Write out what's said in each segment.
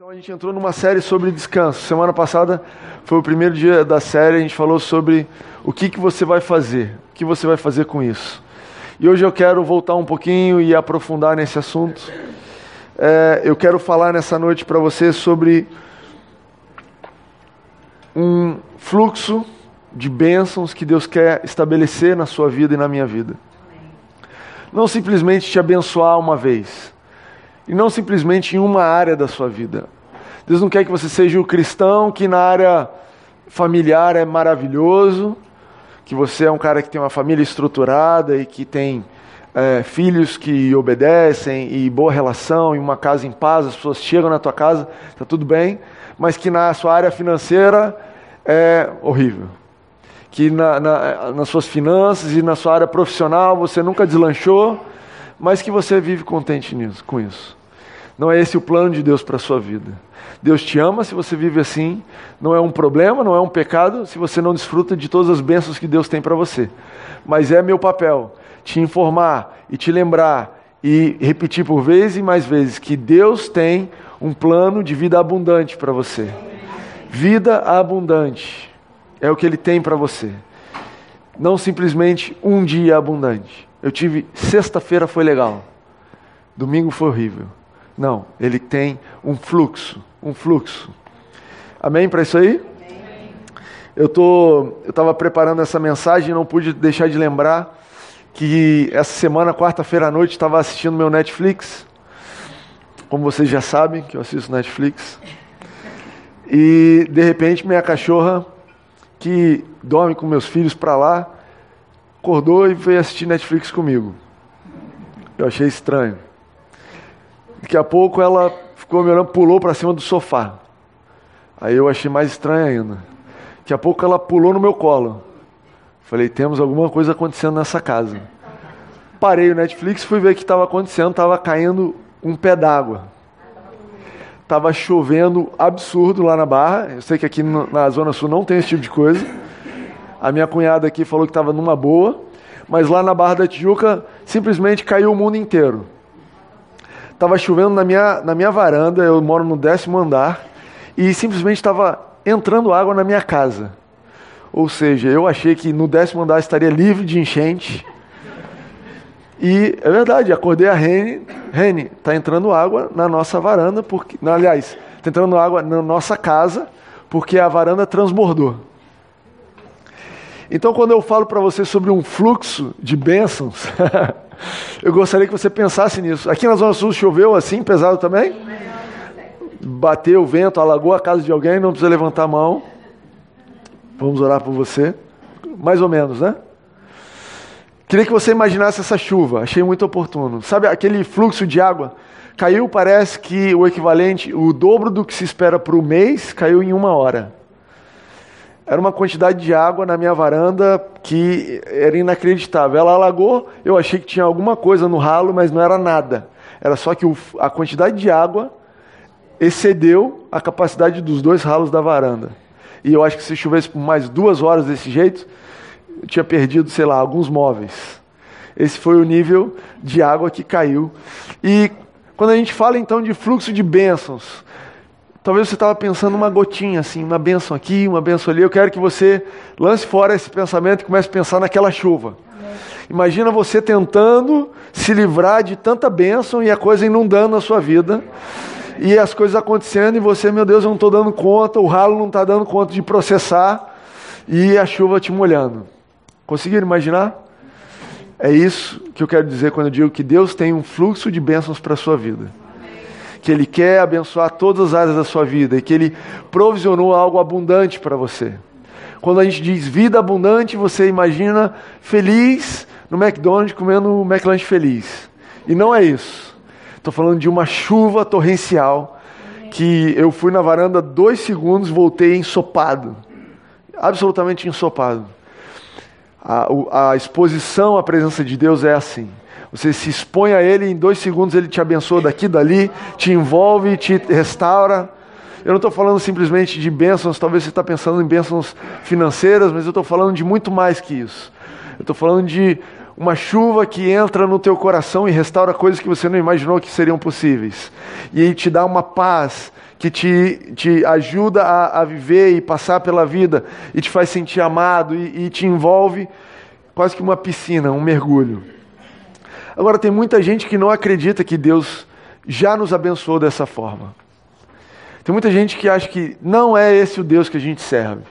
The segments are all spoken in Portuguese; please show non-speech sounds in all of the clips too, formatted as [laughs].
Então a gente entrou numa série sobre descanso. Semana passada foi o primeiro dia da série, a gente falou sobre o que, que você vai fazer, o que você vai fazer com isso. E hoje eu quero voltar um pouquinho e aprofundar nesse assunto. É, eu quero falar nessa noite para você sobre um fluxo de bênçãos que Deus quer estabelecer na sua vida e na minha vida. Não simplesmente te abençoar uma vez e não simplesmente em uma área da sua vida. Deus não quer que você seja o cristão que na área familiar é maravilhoso, que você é um cara que tem uma família estruturada e que tem é, filhos que obedecem e boa relação e uma casa em paz, as pessoas chegam na tua casa, está tudo bem, mas que na sua área financeira é horrível. Que na, na, nas suas finanças e na sua área profissional você nunca deslanchou, mas que você vive contente nisso, com isso. Não é esse o plano de Deus para a sua vida. Deus te ama se você vive assim. Não é um problema, não é um pecado se você não desfruta de todas as bênçãos que Deus tem para você. Mas é meu papel te informar e te lembrar e repetir por vezes e mais vezes que Deus tem um plano de vida abundante para você. Vida abundante é o que Ele tem para você. Não simplesmente um dia abundante. Eu tive sexta-feira foi legal, domingo foi horrível. Não, ele tem um fluxo, um fluxo. Amém para isso aí? Amém. Eu tô, eu estava preparando essa mensagem e não pude deixar de lembrar que essa semana, quarta-feira à noite, estava assistindo meu Netflix. Como vocês já sabem, que eu assisto Netflix. E de repente minha cachorra, que dorme com meus filhos para lá, acordou e veio assistir Netflix comigo. Eu achei estranho. Daqui a pouco ela ficou me olhando, pulou para cima do sofá. Aí eu achei mais estranho ainda. Daqui a pouco ela pulou no meu colo. Falei, temos alguma coisa acontecendo nessa casa. Parei o Netflix, fui ver o que estava acontecendo. Estava caindo um pé d'água. Estava chovendo absurdo lá na Barra. Eu sei que aqui na Zona Sul não tem esse tipo de coisa. A minha cunhada aqui falou que estava numa boa. Mas lá na Barra da Tijuca, simplesmente caiu o mundo inteiro. Estava chovendo na minha, na minha varanda, eu moro no décimo andar, e simplesmente estava entrando água na minha casa. Ou seja, eu achei que no décimo andar estaria livre de enchente. E é verdade, acordei a Rene, Rene, está entrando água na nossa varanda, porque, não, aliás, está entrando água na nossa casa, porque a varanda transbordou. Então, quando eu falo para você sobre um fluxo de bênçãos, [laughs] Eu gostaria que você pensasse nisso. Aqui na Zona Sul choveu assim, pesado também? Bateu o vento, alagou a casa de alguém, não precisa levantar a mão. Vamos orar por você. Mais ou menos, né? Queria que você imaginasse essa chuva, achei muito oportuno. Sabe aquele fluxo de água? Caiu, parece que o equivalente, o dobro do que se espera para o mês, caiu em uma hora. Era uma quantidade de água na minha varanda que era inacreditável. Ela alagou, eu achei que tinha alguma coisa no ralo, mas não era nada. Era só que a quantidade de água excedeu a capacidade dos dois ralos da varanda. E eu acho que se chovesse por mais duas horas desse jeito, eu tinha perdido, sei lá, alguns móveis. Esse foi o nível de água que caiu. E quando a gente fala então de fluxo de bênçãos, Talvez você estava pensando uma gotinha assim, uma benção aqui, uma benção ali. Eu quero que você lance fora esse pensamento e comece a pensar naquela chuva. Imagina você tentando se livrar de tanta bênção e a coisa inundando a sua vida. E as coisas acontecendo e você, meu Deus, eu não estou dando conta, o ralo não está dando conta de processar e a chuva te molhando. Conseguiram imaginar? É isso que eu quero dizer quando eu digo que Deus tem um fluxo de bênçãos para a sua vida que Ele quer abençoar todas as áreas da sua vida e que Ele provisionou algo abundante para você. Quando a gente diz vida abundante, você imagina feliz no McDonald's comendo McLanche feliz. E não é isso. Estou falando de uma chuva torrencial que eu fui na varanda dois segundos, voltei ensopado, absolutamente ensopado. A, a exposição à presença de Deus é assim. Você se expõe a Ele, em dois segundos Ele te abençoa daqui, dali, te envolve, te restaura. Eu não estou falando simplesmente de bênçãos, talvez você está pensando em bênçãos financeiras, mas eu estou falando de muito mais que isso. Eu estou falando de uma chuva que entra no teu coração e restaura coisas que você não imaginou que seriam possíveis. E aí te dá uma paz que te, te ajuda a, a viver e passar pela vida e te faz sentir amado e, e te envolve quase que uma piscina, um mergulho. Agora, tem muita gente que não acredita que Deus já nos abençoou dessa forma. Tem muita gente que acha que não é esse o Deus que a gente serve.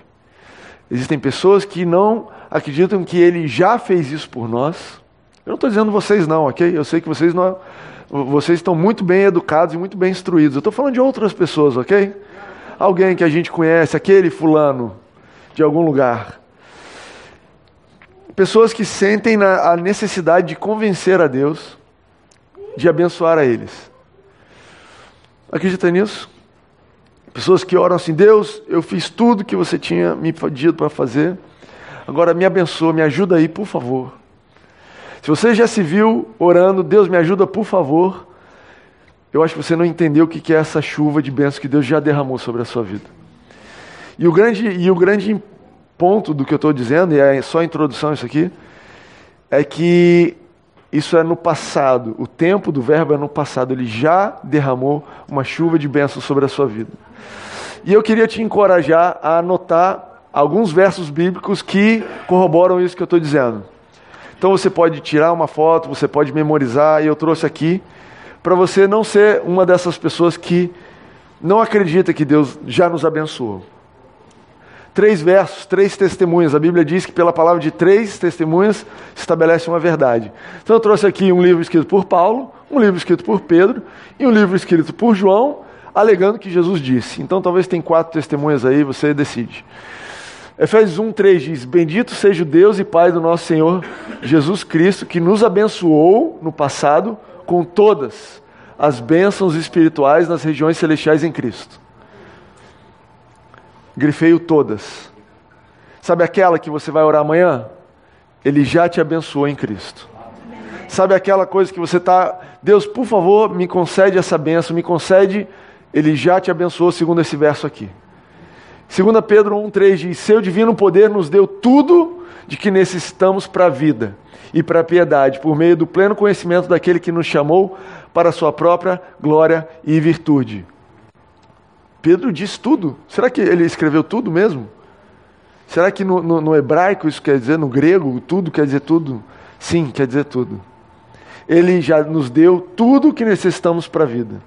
Existem pessoas que não acreditam que Ele já fez isso por nós. Eu não estou dizendo vocês não, ok? Eu sei que vocês não, vocês estão muito bem educados e muito bem instruídos. Eu estou falando de outras pessoas, ok? Alguém que a gente conhece, aquele fulano de algum lugar. Pessoas que sentem a necessidade de convencer a Deus de abençoar a eles. Acredita nisso? Pessoas que oram assim: Deus, eu fiz tudo que você tinha me pedido para fazer, agora me abençoa, me ajuda aí, por favor. Se você já se viu orando, Deus me ajuda, por favor, eu acho que você não entendeu o que é essa chuva de bênçãos que Deus já derramou sobre a sua vida. E o grande, e o grande ponto do que eu estou dizendo, e é só a introdução isso aqui, é que isso é no passado. O tempo do verbo é no passado. Ele já derramou uma chuva de bênçãos sobre a sua vida. E eu queria te encorajar a anotar alguns versos bíblicos que corroboram isso que eu estou dizendo. Então você pode tirar uma foto, você pode memorizar, e eu trouxe aqui para você não ser uma dessas pessoas que não acredita que Deus já nos abençoou três versos, três testemunhas. A Bíblia diz que pela palavra de três testemunhas se estabelece uma verdade. Então eu trouxe aqui um livro escrito por Paulo, um livro escrito por Pedro e um livro escrito por João, alegando que Jesus disse. Então talvez tem quatro testemunhas aí, você decide. Efésios 1, 3 diz: Bendito seja o Deus e Pai do nosso Senhor Jesus Cristo, que nos abençoou no passado com todas as bênçãos espirituais nas regiões celestiais em Cristo grifeio todas. Sabe aquela que você vai orar amanhã? Ele já te abençoou em Cristo. Sabe aquela coisa que você está, Deus, por favor, me concede essa benção, me concede, Ele já te abençoou, segundo esse verso aqui. 2 Pedro 1,3 diz: Seu divino poder nos deu tudo de que necessitamos para a vida e para a piedade, por meio do pleno conhecimento daquele que nos chamou para a sua própria glória e virtude. Pedro diz tudo. Será que ele escreveu tudo mesmo? Será que no, no, no, hebraico isso quer dizer, no grego, tudo quer dizer tudo? Sim, quer dizer tudo. Ele já nos deu tudo o que necessitamos para a vida.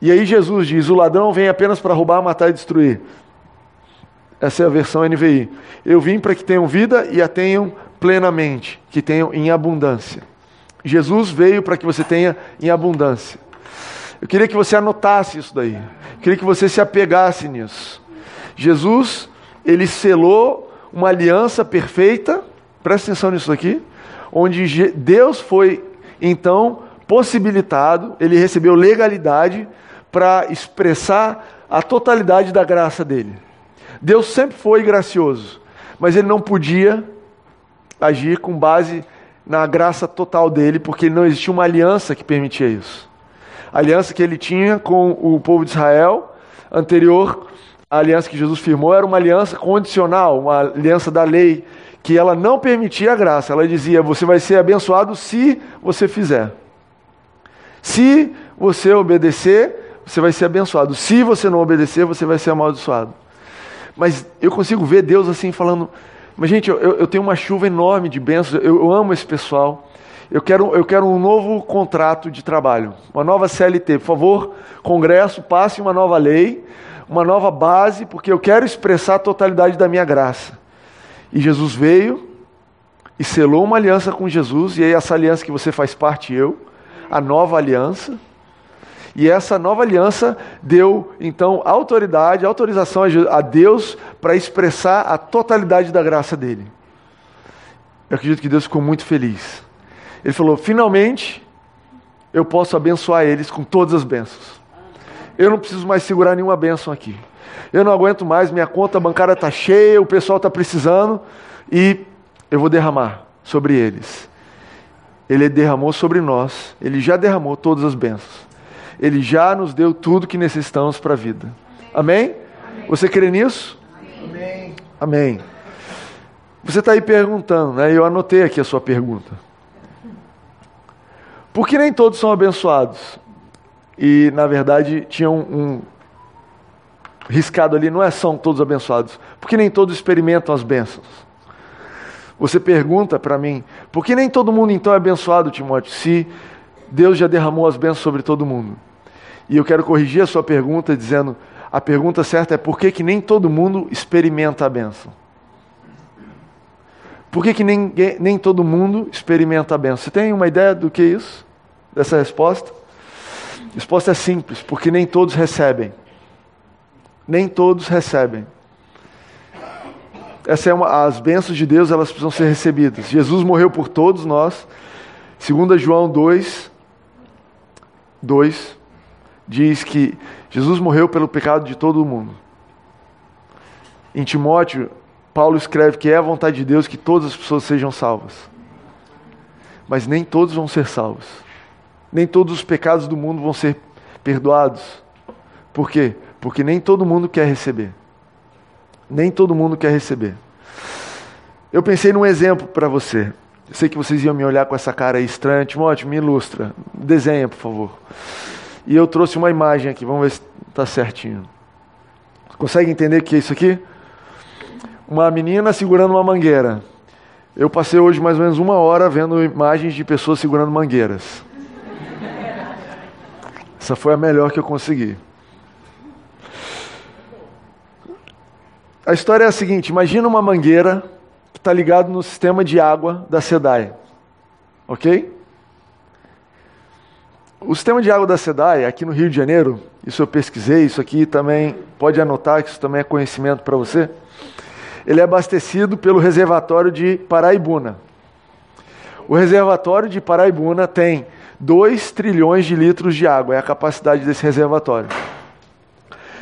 E aí Jesus diz: o ladrão vem apenas para roubar, matar e destruir. Essa é a versão NVI. Eu vim para que tenham vida e a tenham plenamente, que tenham em abundância. Jesus veio para que você tenha em abundância. Eu queria que você anotasse isso daí. Eu queria que você se apegasse nisso. Jesus, ele selou uma aliança perfeita, presta atenção nisso aqui, onde Deus foi então possibilitado, ele recebeu legalidade para expressar a totalidade da graça dele. Deus sempre foi gracioso, mas ele não podia agir com base na graça total dele, porque não existia uma aliança que permitia isso aliança que ele tinha com o povo de Israel, anterior à aliança que Jesus firmou, era uma aliança condicional, uma aliança da lei, que ela não permitia a graça. Ela dizia: você vai ser abençoado se você fizer. Se você obedecer, você vai ser abençoado. Se você não obedecer, você vai ser amaldiçoado. Mas eu consigo ver Deus assim falando. Mas, gente, eu, eu tenho uma chuva enorme de bênçãos, eu, eu amo esse pessoal. Eu quero, eu quero um novo contrato de trabalho, uma nova CLT. Por favor, Congresso, passe uma nova lei, uma nova base, porque eu quero expressar a totalidade da minha graça. E Jesus veio e selou uma aliança com Jesus, e aí essa aliança que você faz parte, eu, a nova aliança. E essa nova aliança deu, então, autoridade, autorização a Deus para expressar a totalidade da graça dele. Eu acredito que Deus ficou muito feliz. Ele falou: finalmente eu posso abençoar eles com todas as bênçãos. Eu não preciso mais segurar nenhuma bênção aqui. Eu não aguento mais, minha conta bancária está cheia, o pessoal está precisando e eu vou derramar sobre eles. Ele derramou sobre nós, ele já derramou todas as bênçãos. Ele já nos deu tudo que necessitamos para a vida. Amém? Amém? Você crê nisso? Amém. Amém. Você está aí perguntando, né? Eu anotei aqui a sua pergunta. Porque nem todos são abençoados. E, na verdade, tinha um, um, riscado ali não é são todos abençoados, porque nem todos experimentam as bênçãos. Você pergunta para mim, por que nem todo mundo então é abençoado, Timóteo, se Deus já derramou as bênçãos sobre todo mundo? E eu quero corrigir a sua pergunta dizendo, a pergunta certa é por que, que nem todo mundo experimenta a bênção? Por que, que nem, nem todo mundo experimenta a bênção? Você tem uma ideia do que é isso? Dessa resposta? A resposta é simples, porque nem todos recebem. Nem todos recebem. Essa é uma, as bênçãos de Deus, elas precisam ser recebidas. Jesus morreu por todos nós. 2 João 2, 2 diz que Jesus morreu pelo pecado de todo mundo. Em Timóteo, Paulo escreve que é a vontade de Deus que todas as pessoas sejam salvas. Mas nem todos vão ser salvos. Nem todos os pecados do mundo vão ser perdoados. Por quê? Porque nem todo mundo quer receber. Nem todo mundo quer receber. Eu pensei num exemplo para você. Eu sei que vocês iam me olhar com essa cara aí estranha. Timóteo, me ilustra. Desenha, por favor. E eu trouxe uma imagem aqui. Vamos ver se está certinho. Consegue entender o que é isso aqui? uma menina segurando uma mangueira. Eu passei hoje mais ou menos uma hora vendo imagens de pessoas segurando mangueiras. Essa foi a melhor que eu consegui. A história é a seguinte: imagina uma mangueira que está ligada no sistema de água da SEDAI. Ok? O sistema de água da SEDAI, aqui no Rio de Janeiro, isso eu pesquisei, isso aqui também, pode anotar que isso também é conhecimento para você ele é abastecido pelo reservatório de Paraibuna. O reservatório de Paraibuna tem 2 trilhões de litros de água, é a capacidade desse reservatório.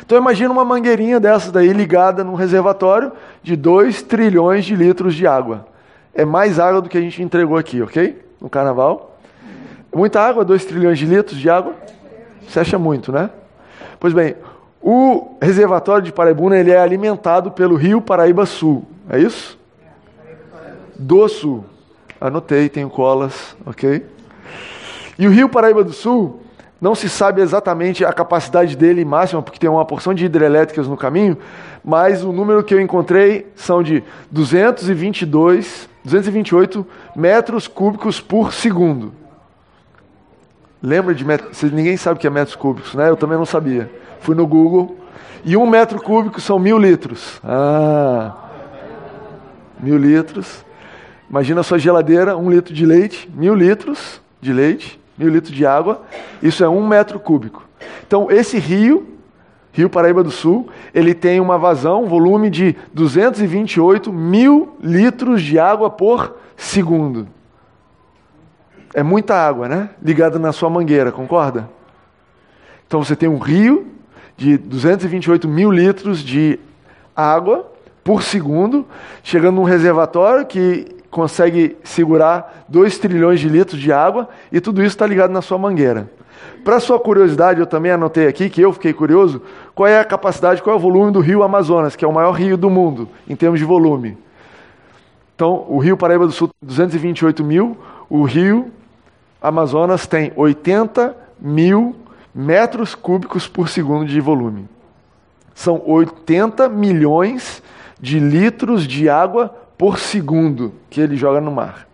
Então imagina uma mangueirinha dessas daí ligada num reservatório de 2 trilhões de litros de água. É mais água do que a gente entregou aqui, ok? No carnaval. Muita água, 2 trilhões de litros de água? Você acha muito, né? Pois bem, o reservatório de Paraibuna ele é alimentado pelo rio Paraíba Sul. É isso? Do Sul. Anotei, tenho colas, ok? E o rio Paraíba do Sul, não se sabe exatamente a capacidade dele máxima, porque tem uma porção de hidrelétricas no caminho, mas o número que eu encontrei são de 222, 228 metros cúbicos por segundo. Lembra de metros? Ninguém sabe o que é metros cúbicos, né? Eu também não sabia. Fui no Google. E um metro cúbico são mil litros. Ah, mil litros. Imagina a sua geladeira, um litro de leite, mil litros de leite, mil litros de água. Isso é um metro cúbico. Então, esse rio, Rio Paraíba do Sul, ele tem uma vazão, um volume de 228 mil litros de água por segundo. É muita água, né? Ligada na sua mangueira, concorda? Então você tem um rio de 228 mil litros de água por segundo, chegando num reservatório que consegue segurar 2 trilhões de litros de água e tudo isso está ligado na sua mangueira. Para sua curiosidade, eu também anotei aqui, que eu fiquei curioso, qual é a capacidade, qual é o volume do rio Amazonas, que é o maior rio do mundo, em termos de volume. Então, o rio Paraíba do Sul, 228 mil, o rio Amazonas tem 80 mil metros cúbicos por segundo de volume. São 80 milhões de litros de água por segundo que ele joga no mar.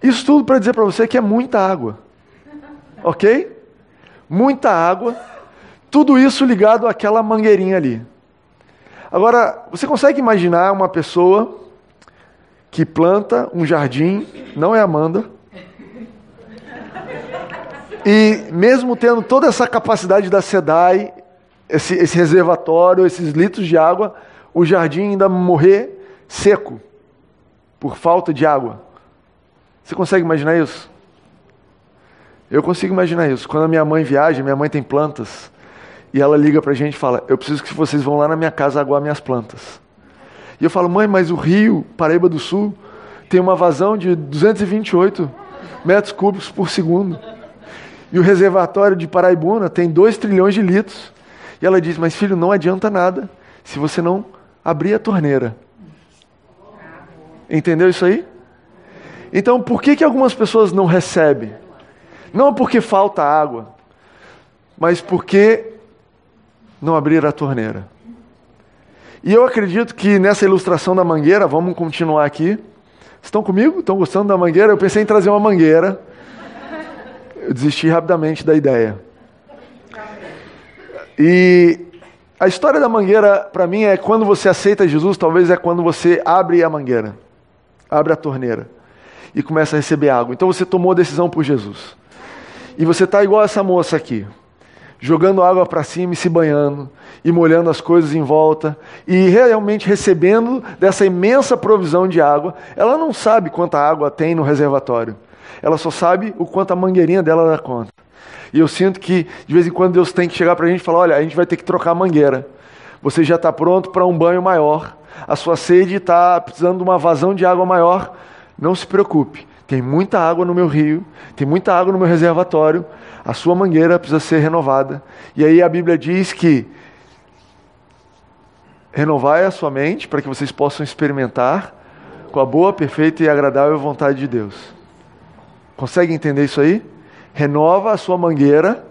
Isso tudo para dizer para você que é muita água. Ok? Muita água. Tudo isso ligado àquela mangueirinha ali. Agora, você consegue imaginar uma pessoa que planta um jardim, não é Amanda, e mesmo tendo toda essa capacidade da SEDAI, esse, esse reservatório, esses litros de água, o jardim ainda morrer seco por falta de água. Você consegue imaginar isso? Eu consigo imaginar isso. Quando a minha mãe viaja, minha mãe tem plantas, e ela liga para a gente e fala: Eu preciso que vocês vão lá na minha casa aguar minhas plantas. E eu falo: Mãe, mas o rio Paraíba do Sul tem uma vazão de 228 metros cúbicos por segundo. E o reservatório de Paraibuna tem 2 trilhões de litros. E ela diz: Mas filho, não adianta nada se você não abrir a torneira. Entendeu isso aí? Então, por que, que algumas pessoas não recebem? Não porque falta água, mas porque não abrir a torneira. E eu acredito que nessa ilustração da mangueira, vamos continuar aqui. Estão comigo? Estão gostando da mangueira? Eu pensei em trazer uma mangueira. Eu desisti rapidamente da ideia. E a história da mangueira, para mim, é quando você aceita Jesus, talvez é quando você abre a mangueira, abre a torneira e começa a receber água. Então você tomou a decisão por Jesus. E você está igual essa moça aqui, jogando água para cima e se banhando, e molhando as coisas em volta, e realmente recebendo dessa imensa provisão de água. Ela não sabe quanta água tem no reservatório, ela só sabe o quanto a mangueirinha dela dá conta. E eu sinto que, de vez em quando, Deus tem que chegar para a gente e falar: olha, a gente vai ter que trocar a mangueira. Você já está pronto para um banho maior. A sua sede está precisando de uma vazão de água maior. Não se preocupe. Tem muita água no meu rio, tem muita água no meu reservatório. A sua mangueira precisa ser renovada. E aí a Bíblia diz que renovai a sua mente para que vocês possam experimentar com a boa, perfeita e agradável vontade de Deus. Consegue entender isso aí? renova a sua mangueira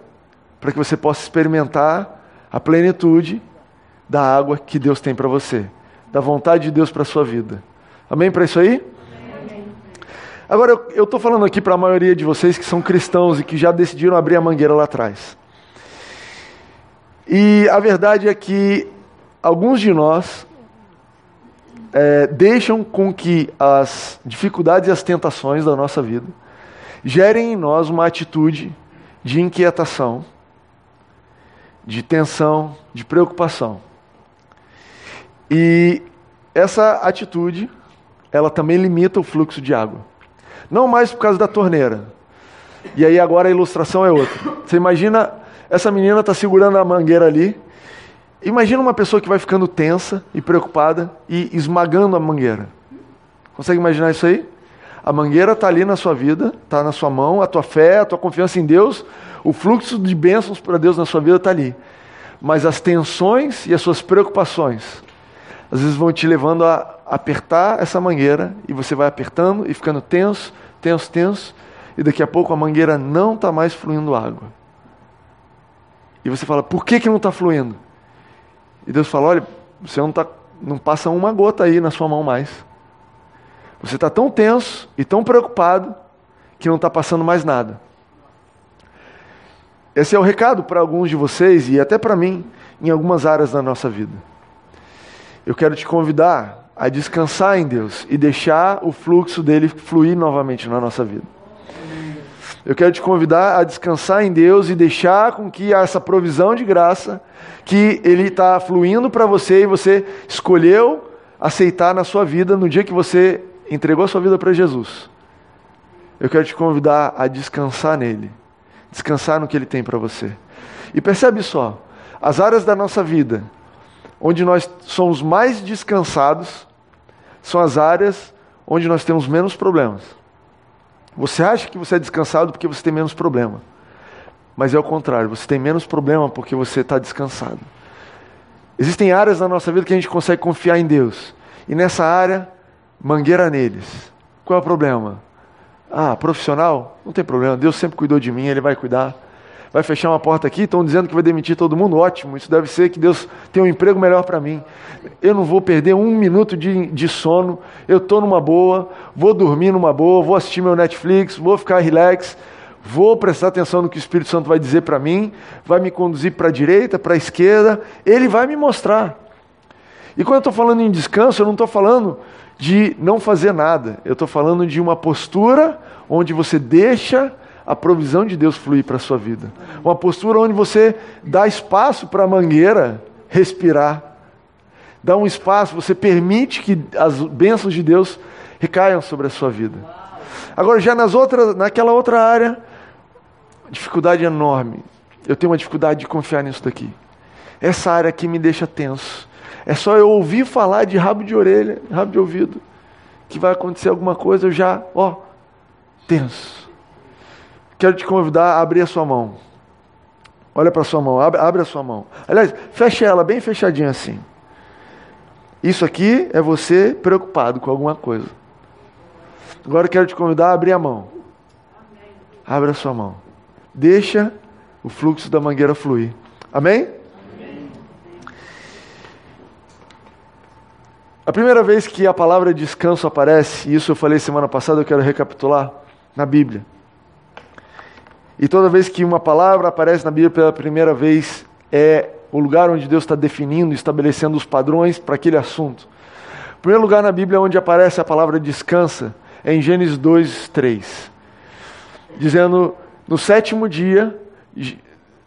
para que você possa experimentar a plenitude da água que Deus tem para você, da vontade de Deus para a sua vida. Amém para isso aí? Agora, eu estou falando aqui para a maioria de vocês que são cristãos e que já decidiram abrir a mangueira lá atrás. E a verdade é que alguns de nós é, deixam com que as dificuldades e as tentações da nossa vida gerem em nós uma atitude de inquietação, de tensão, de preocupação. E essa atitude, ela também limita o fluxo de água. Não mais por causa da torneira. E aí agora a ilustração é outra. Você imagina, essa menina está segurando a mangueira ali. Imagina uma pessoa que vai ficando tensa e preocupada e esmagando a mangueira. Consegue imaginar isso aí? A mangueira está ali na sua vida, está na sua mão, a tua fé, a tua confiança em Deus, o fluxo de bênçãos para Deus na sua vida está ali. Mas as tensões e as suas preocupações, às vezes vão te levando a apertar essa mangueira, e você vai apertando e ficando tenso, tenso, tenso, e daqui a pouco a mangueira não está mais fluindo água. E você fala, por que, que não está fluindo? E Deus fala, olha, você não, tá, não passa uma gota aí na sua mão mais. Você está tão tenso e tão preocupado que não está passando mais nada. Esse é o recado para alguns de vocês e até para mim em algumas áreas da nossa vida. Eu quero te convidar a descansar em Deus e deixar o fluxo dele fluir novamente na nossa vida. Eu quero te convidar a descansar em Deus e deixar com que essa provisão de graça que Ele está fluindo para você e você escolheu aceitar na sua vida no dia que você entregou a sua vida para Jesus, eu quero te convidar a descansar nele, descansar no que ele tem para você. E percebe só, as áreas da nossa vida onde nós somos mais descansados são as áreas onde nós temos menos problemas. Você acha que você é descansado porque você tem menos problema. Mas é o contrário, você tem menos problema porque você está descansado. Existem áreas da nossa vida que a gente consegue confiar em Deus. E nessa área, mangueira neles. Qual é o problema? Ah, profissional? Não tem problema, Deus sempre cuidou de mim, Ele vai cuidar. Vai fechar uma porta aqui, estão dizendo que vai demitir todo mundo, ótimo, isso deve ser que Deus tem um emprego melhor para mim. Eu não vou perder um minuto de, de sono, eu estou numa boa, vou dormir numa boa, vou assistir meu Netflix, vou ficar relax, vou prestar atenção no que o Espírito Santo vai dizer para mim, vai me conduzir para a direita, para a esquerda, Ele vai me mostrar. E quando eu estou falando em descanso, eu não estou falando de não fazer nada. Eu estou falando de uma postura onde você deixa a provisão de Deus fluir para a sua vida. Uma postura onde você dá espaço para a mangueira respirar. Dá um espaço, você permite que as bênçãos de Deus recaiam sobre a sua vida. Agora, já nas outras, naquela outra área, dificuldade enorme. Eu tenho uma dificuldade de confiar nisso daqui. Essa área aqui me deixa tenso. É só eu ouvir falar de rabo de orelha, rabo de ouvido, que vai acontecer alguma coisa, eu já, ó, tenso quero te convidar a abrir a sua mão. Olha para a sua mão, abre, abre a sua mão. Aliás, fecha ela bem fechadinha assim. Isso aqui é você preocupado com alguma coisa. Agora eu quero te convidar a abrir a mão. Abre a sua mão. Deixa o fluxo da mangueira fluir. Amém? Amém? A primeira vez que a palavra descanso aparece, e isso eu falei semana passada, eu quero recapitular, na Bíblia. E toda vez que uma palavra aparece na Bíblia pela primeira vez, é o lugar onde Deus está definindo, estabelecendo os padrões para aquele assunto. O primeiro lugar na Bíblia onde aparece a palavra descansa é em Gênesis 2, 3. Dizendo: No sétimo dia,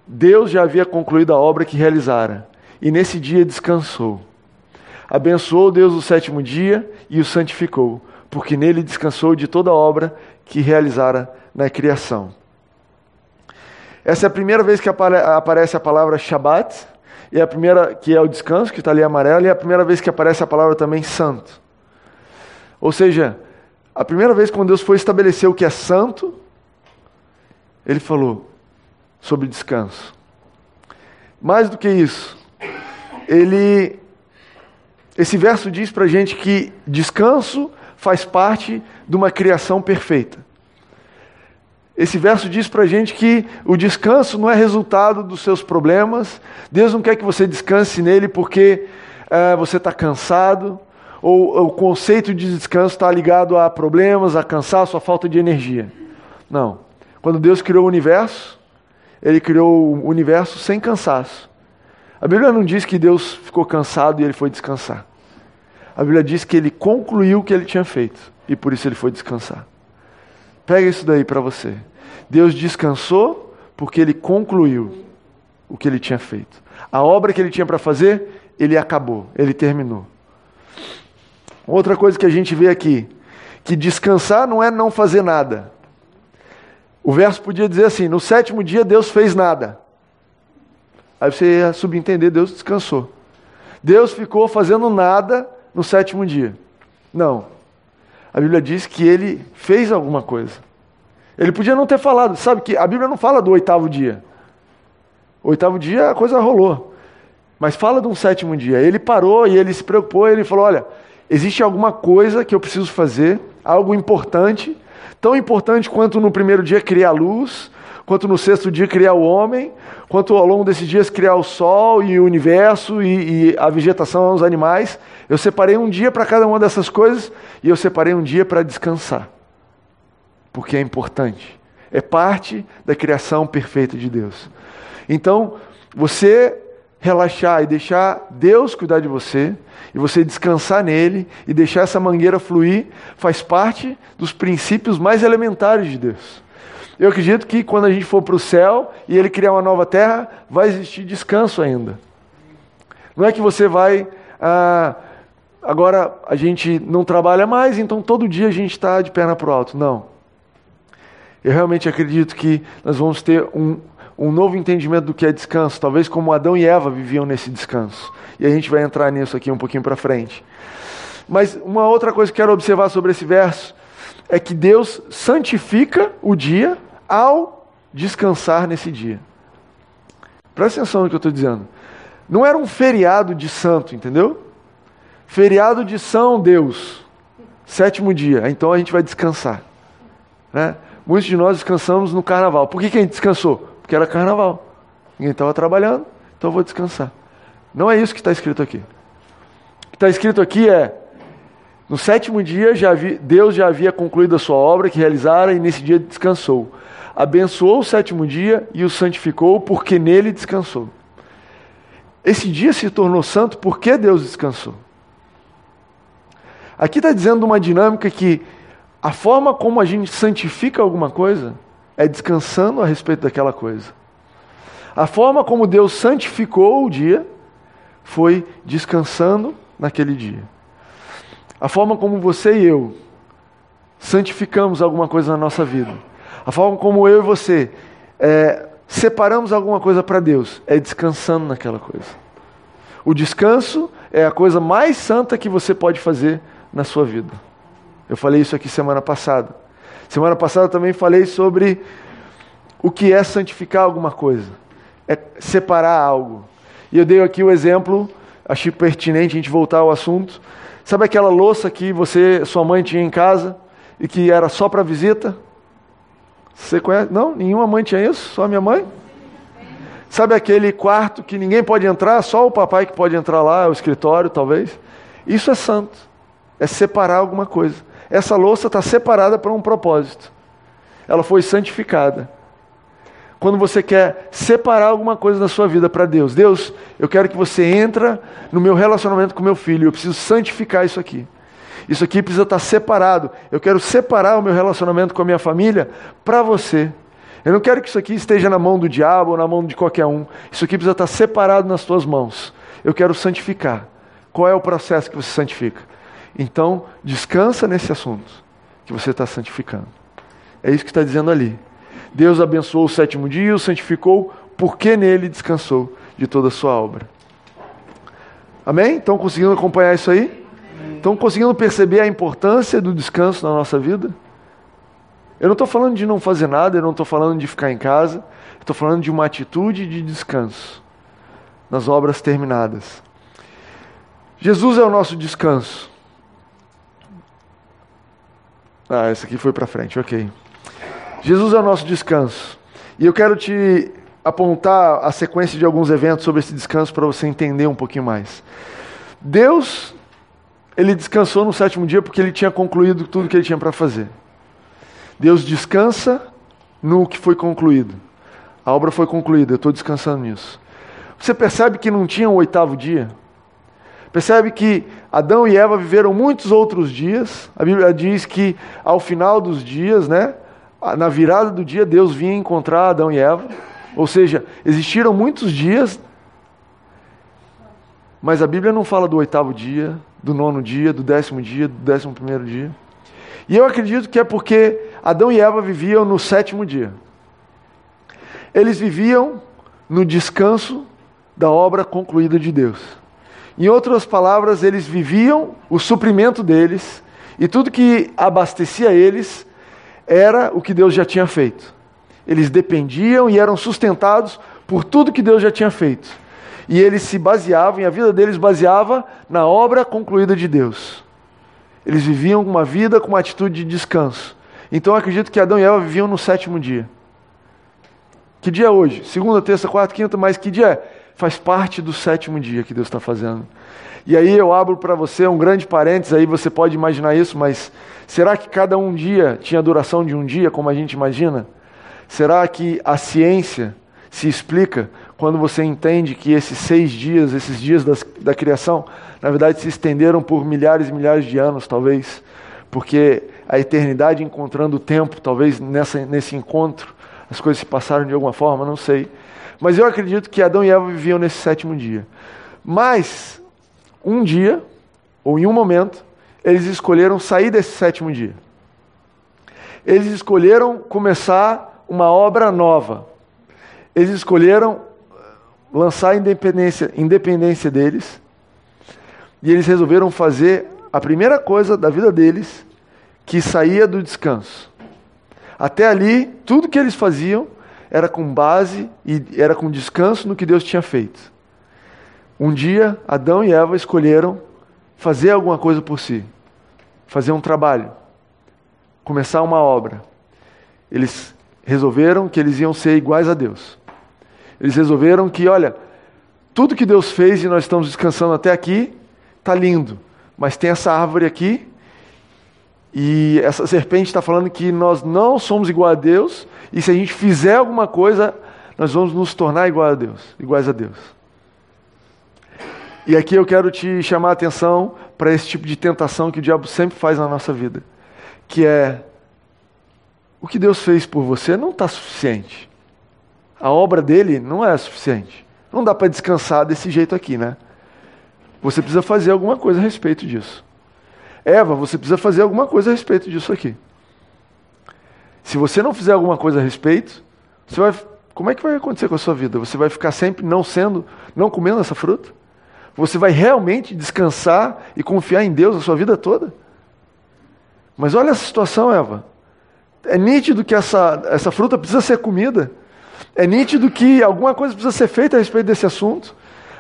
Deus já havia concluído a obra que realizara, e nesse dia descansou. Abençoou Deus o sétimo dia e o santificou, porque nele descansou de toda a obra que realizara na criação. Essa é a primeira vez que aparece a palavra Shabat, e a primeira que é o descanso, que está ali amarelo, e a primeira vez que aparece a palavra também santo. Ou seja, a primeira vez quando Deus foi estabelecer o que é santo, ele falou sobre descanso. Mais do que isso, ele esse verso diz para gente que descanso faz parte de uma criação perfeita. Esse verso diz para a gente que o descanso não é resultado dos seus problemas. Deus não quer que você descanse nele porque uh, você está cansado, ou o conceito de descanso está ligado a problemas, a cansaço, a falta de energia. Não. Quando Deus criou o universo, Ele criou o universo sem cansaço. A Bíblia não diz que Deus ficou cansado e ele foi descansar. A Bíblia diz que ele concluiu o que ele tinha feito e por isso ele foi descansar. Pega isso daí para você. Deus descansou porque ele concluiu o que ele tinha feito. A obra que ele tinha para fazer, ele acabou, ele terminou. Outra coisa que a gente vê aqui, que descansar não é não fazer nada. O verso podia dizer assim: no sétimo dia Deus fez nada. Aí você ia subentender: Deus descansou. Deus ficou fazendo nada no sétimo dia. Não. A Bíblia diz que ele fez alguma coisa. Ele podia não ter falado, sabe que a Bíblia não fala do oitavo dia. O oitavo dia a coisa rolou. Mas fala de um sétimo dia. Ele parou e ele se preocupou, e ele falou: olha, existe alguma coisa que eu preciso fazer, algo importante, tão importante quanto no primeiro dia criar luz, quanto no sexto dia criar o homem, quanto ao longo desses dias criar o sol e o universo e, e a vegetação, os animais. Eu separei um dia para cada uma dessas coisas e eu separei um dia para descansar porque é importante. É parte da criação perfeita de Deus. Então, você relaxar e deixar Deus cuidar de você, e você descansar nele e deixar essa mangueira fluir, faz parte dos princípios mais elementares de Deus. Eu acredito que quando a gente for para o céu e ele criar uma nova terra, vai existir descanso ainda. Não é que você vai. Ah, agora a gente não trabalha mais, então todo dia a gente está de perna para o alto. Não. Eu realmente acredito que nós vamos ter um, um novo entendimento do que é descanso, talvez como Adão e Eva viviam nesse descanso. E a gente vai entrar nisso aqui um pouquinho para frente. Mas uma outra coisa que quero observar sobre esse verso é que Deus santifica o dia ao descansar nesse dia. Presta atenção no que eu estou dizendo. Não era um feriado de santo, entendeu? Feriado de São Deus, sétimo dia. Então a gente vai descansar. Né? Muitos de nós descansamos no carnaval. Por que, que a gente descansou? Porque era carnaval. Ninguém estava trabalhando, então eu vou descansar. Não é isso que está escrito aqui. O que está escrito aqui é: no sétimo dia já vi, Deus já havia concluído a sua obra que realizara e nesse dia descansou. Abençoou o sétimo dia e o santificou, porque nele descansou. Esse dia se tornou santo porque Deus descansou. Aqui está dizendo uma dinâmica que a forma como a gente santifica alguma coisa é descansando a respeito daquela coisa. A forma como Deus santificou o dia foi descansando naquele dia. A forma como você e eu santificamos alguma coisa na nossa vida, a forma como eu e você é, separamos alguma coisa para Deus é descansando naquela coisa. O descanso é a coisa mais santa que você pode fazer na sua vida. Eu falei isso aqui semana passada. Semana passada também falei sobre o que é santificar alguma coisa, é separar algo. E eu dei aqui o exemplo, achei pertinente a gente voltar ao assunto. Sabe aquela louça que você, sua mãe tinha em casa e que era só para visita? Você conhece? Não, nenhuma mãe tinha isso, só minha mãe. Sabe aquele quarto que ninguém pode entrar, só o papai que pode entrar lá, o escritório talvez? Isso é santo. É separar alguma coisa. Essa louça está separada para um propósito. Ela foi santificada. Quando você quer separar alguma coisa da sua vida para Deus, Deus, eu quero que você entra no meu relacionamento com meu filho. Eu preciso santificar isso aqui. Isso aqui precisa estar tá separado. Eu quero separar o meu relacionamento com a minha família para você. Eu não quero que isso aqui esteja na mão do diabo ou na mão de qualquer um. Isso aqui precisa estar tá separado nas tuas mãos. Eu quero santificar. Qual é o processo que você santifica? Então, descansa nesse assunto que você está santificando. É isso que está dizendo ali. Deus abençoou o sétimo dia o santificou, porque nele descansou de toda a sua obra. Amém? Estão conseguindo acompanhar isso aí? Estão conseguindo perceber a importância do descanso na nossa vida? Eu não estou falando de não fazer nada, eu não estou falando de ficar em casa, estou falando de uma atitude de descanso nas obras terminadas. Jesus é o nosso descanso. Ah, esse aqui foi para frente, ok. Jesus é o nosso descanso. E eu quero te apontar a sequência de alguns eventos sobre esse descanso para você entender um pouquinho mais. Deus, ele descansou no sétimo dia porque ele tinha concluído tudo que ele tinha para fazer. Deus descansa no que foi concluído. A obra foi concluída, eu estou descansando nisso. Você percebe que não tinha um oitavo dia? Percebe que Adão e Eva viveram muitos outros dias. A Bíblia diz que ao final dos dias, né, na virada do dia, Deus vinha encontrar Adão e Eva. Ou seja, existiram muitos dias, mas a Bíblia não fala do oitavo dia, do nono dia, do décimo dia, do décimo primeiro dia. E eu acredito que é porque Adão e Eva viviam no sétimo dia. Eles viviam no descanso da obra concluída de Deus. Em outras palavras, eles viviam o suprimento deles e tudo que abastecia eles era o que Deus já tinha feito. Eles dependiam e eram sustentados por tudo que Deus já tinha feito. E eles se baseavam, e a vida deles baseava na obra concluída de Deus. Eles viviam uma vida com uma atitude de descanso. Então eu acredito que Adão e Eva viviam no sétimo dia. Que dia é hoje? Segunda, terça, quarta, quinta, mas que dia é? Faz parte do sétimo dia que Deus está fazendo. E aí eu abro para você um grande parênteses, aí você pode imaginar isso, mas será que cada um dia tinha duração de um dia, como a gente imagina? Será que a ciência se explica quando você entende que esses seis dias, esses dias das, da criação, na verdade se estenderam por milhares e milhares de anos, talvez, porque a eternidade encontrando o tempo, talvez nessa, nesse encontro, as coisas se passaram de alguma forma, não sei. Mas eu acredito que Adão e Eva viviam nesse sétimo dia. Mas um dia, ou em um momento, eles escolheram sair desse sétimo dia. Eles escolheram começar uma obra nova. Eles escolheram lançar a independência, independência deles. E eles resolveram fazer a primeira coisa da vida deles que saía do descanso. Até ali, tudo que eles faziam era com base e era com descanso no que Deus tinha feito. Um dia, Adão e Eva escolheram fazer alguma coisa por si, fazer um trabalho, começar uma obra. Eles resolveram que eles iam ser iguais a Deus. Eles resolveram que, olha, tudo que Deus fez e nós estamos descansando até aqui, está lindo, mas tem essa árvore aqui e essa serpente está falando que nós não somos igual a Deus, e se a gente fizer alguma coisa, nós vamos nos tornar igual a Deus, iguais a Deus. E aqui eu quero te chamar a atenção para esse tipo de tentação que o diabo sempre faz na nossa vida, que é o que Deus fez por você não está suficiente. A obra dele não é suficiente. Não dá para descansar desse jeito aqui, né? Você precisa fazer alguma coisa a respeito disso. Eva, você precisa fazer alguma coisa a respeito disso aqui. Se você não fizer alguma coisa a respeito, você vai, como é que vai acontecer com a sua vida? Você vai ficar sempre não sendo, não comendo essa fruta? Você vai realmente descansar e confiar em Deus a sua vida toda? Mas olha essa situação, Eva. É nítido que essa, essa fruta precisa ser comida. É nítido que alguma coisa precisa ser feita a respeito desse assunto.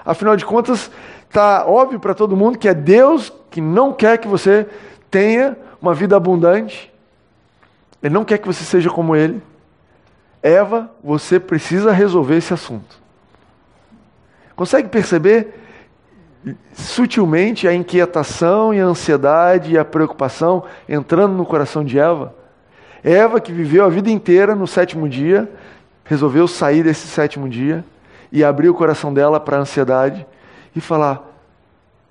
Afinal de contas, está óbvio para todo mundo que é Deus que não quer que você tenha uma vida abundante. Ele não quer que você seja como Ele. Eva, você precisa resolver esse assunto. Consegue perceber sutilmente a inquietação e a ansiedade e a preocupação entrando no coração de Eva. Eva, que viveu a vida inteira no sétimo dia, resolveu sair desse sétimo dia e abrir o coração dela para a ansiedade e falar: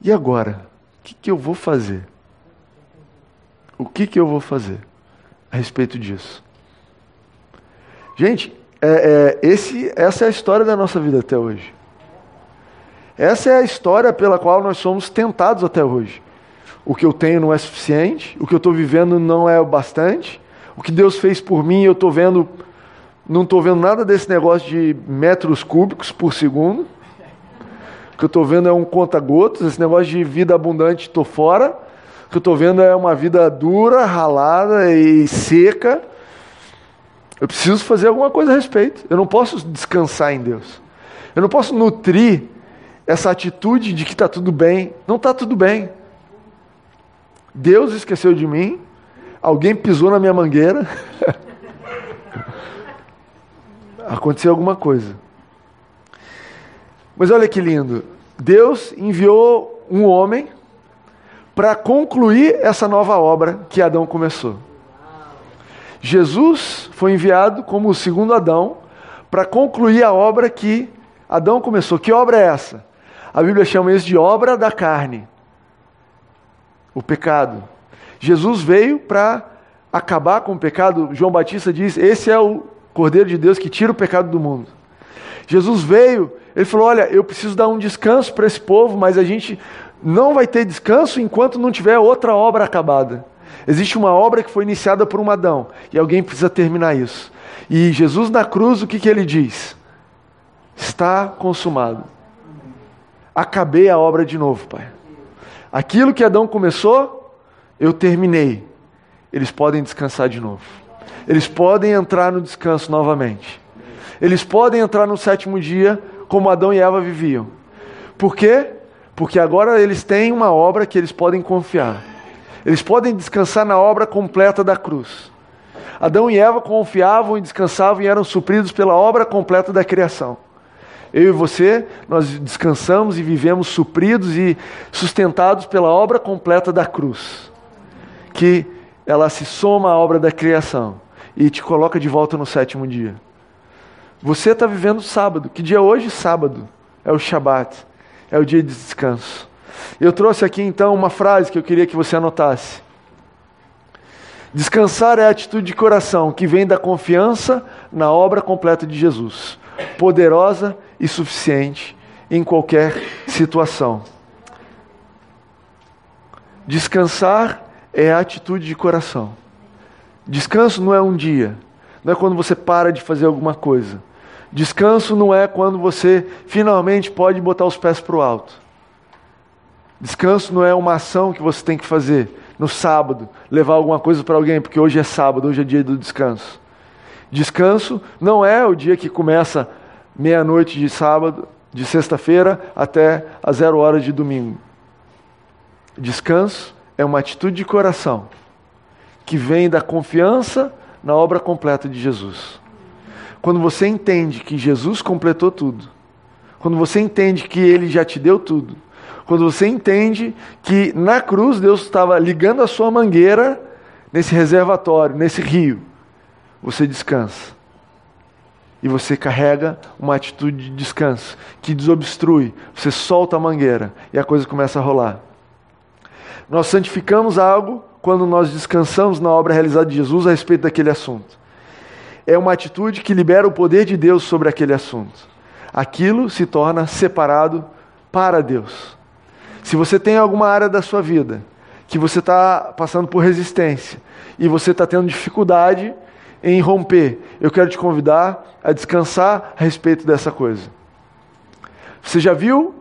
e agora? O que, que eu vou fazer? O que, que eu vou fazer a respeito disso? Gente, é, é, esse, essa é a história da nossa vida até hoje. Essa é a história pela qual nós somos tentados até hoje. O que eu tenho não é suficiente, o que eu estou vivendo não é o bastante, o que Deus fez por mim eu estou vendo, não estou vendo nada desse negócio de metros cúbicos por segundo. O que eu estou vendo é um conta-gotas, esse negócio de vida abundante estou fora. O que eu estou vendo é uma vida dura, ralada e seca. Eu preciso fazer alguma coisa a respeito. Eu não posso descansar em Deus. Eu não posso nutrir essa atitude de que está tudo bem. Não está tudo bem. Deus esqueceu de mim, alguém pisou na minha mangueira. [laughs] Aconteceu alguma coisa. Mas olha que lindo. Deus enviou um homem para concluir essa nova obra que Adão começou. Jesus foi enviado como o segundo Adão para concluir a obra que Adão começou. Que obra é essa? A Bíblia chama isso de obra da carne. O pecado. Jesus veio para acabar com o pecado. João Batista diz: Esse é o Cordeiro de Deus que tira o pecado do mundo. Jesus veio, ele falou: Olha, eu preciso dar um descanso para esse povo, mas a gente não vai ter descanso enquanto não tiver outra obra acabada. Existe uma obra que foi iniciada por um Adão e alguém precisa terminar isso. E Jesus na cruz, o que, que ele diz? Está consumado acabei a obra de novo, Pai. Aquilo que Adão começou, eu terminei. Eles podem descansar de novo. Eles podem entrar no descanso novamente. Eles podem entrar no sétimo dia como Adão e Eva viviam. Por quê? Porque agora eles têm uma obra que eles podem confiar. Eles podem descansar na obra completa da cruz. Adão e Eva confiavam e descansavam e eram supridos pela obra completa da criação. Eu e você, nós descansamos e vivemos supridos e sustentados pela obra completa da cruz, que ela se soma à obra da criação e te coloca de volta no sétimo dia. Você está vivendo sábado. Que dia é hoje? Sábado. É o Shabat. É o dia de descanso. Eu trouxe aqui então uma frase que eu queria que você anotasse. Descansar é a atitude de coração que vem da confiança na obra completa de Jesus, poderosa e suficiente em qualquer situação. Descansar é a atitude de coração. Descanso não é um dia, não é quando você para de fazer alguma coisa. Descanso não é quando você finalmente pode botar os pés para o alto. Descanso não é uma ação que você tem que fazer no sábado, levar alguma coisa para alguém, porque hoje é sábado, hoje é dia do descanso. Descanso não é o dia que começa meia-noite de sábado, de sexta-feira até a zero hora de domingo. Descanso é uma atitude de coração que vem da confiança na obra completa de Jesus. Quando você entende que Jesus completou tudo, quando você entende que ele já te deu tudo, quando você entende que na cruz Deus estava ligando a sua mangueira nesse reservatório, nesse rio, você descansa e você carrega uma atitude de descanso que desobstrui. Você solta a mangueira e a coisa começa a rolar. Nós santificamos algo quando nós descansamos na obra realizada de Jesus a respeito daquele assunto. É uma atitude que libera o poder de Deus sobre aquele assunto. Aquilo se torna separado para Deus. Se você tem alguma área da sua vida que você está passando por resistência e você está tendo dificuldade em romper, eu quero te convidar a descansar a respeito dessa coisa. Você já viu?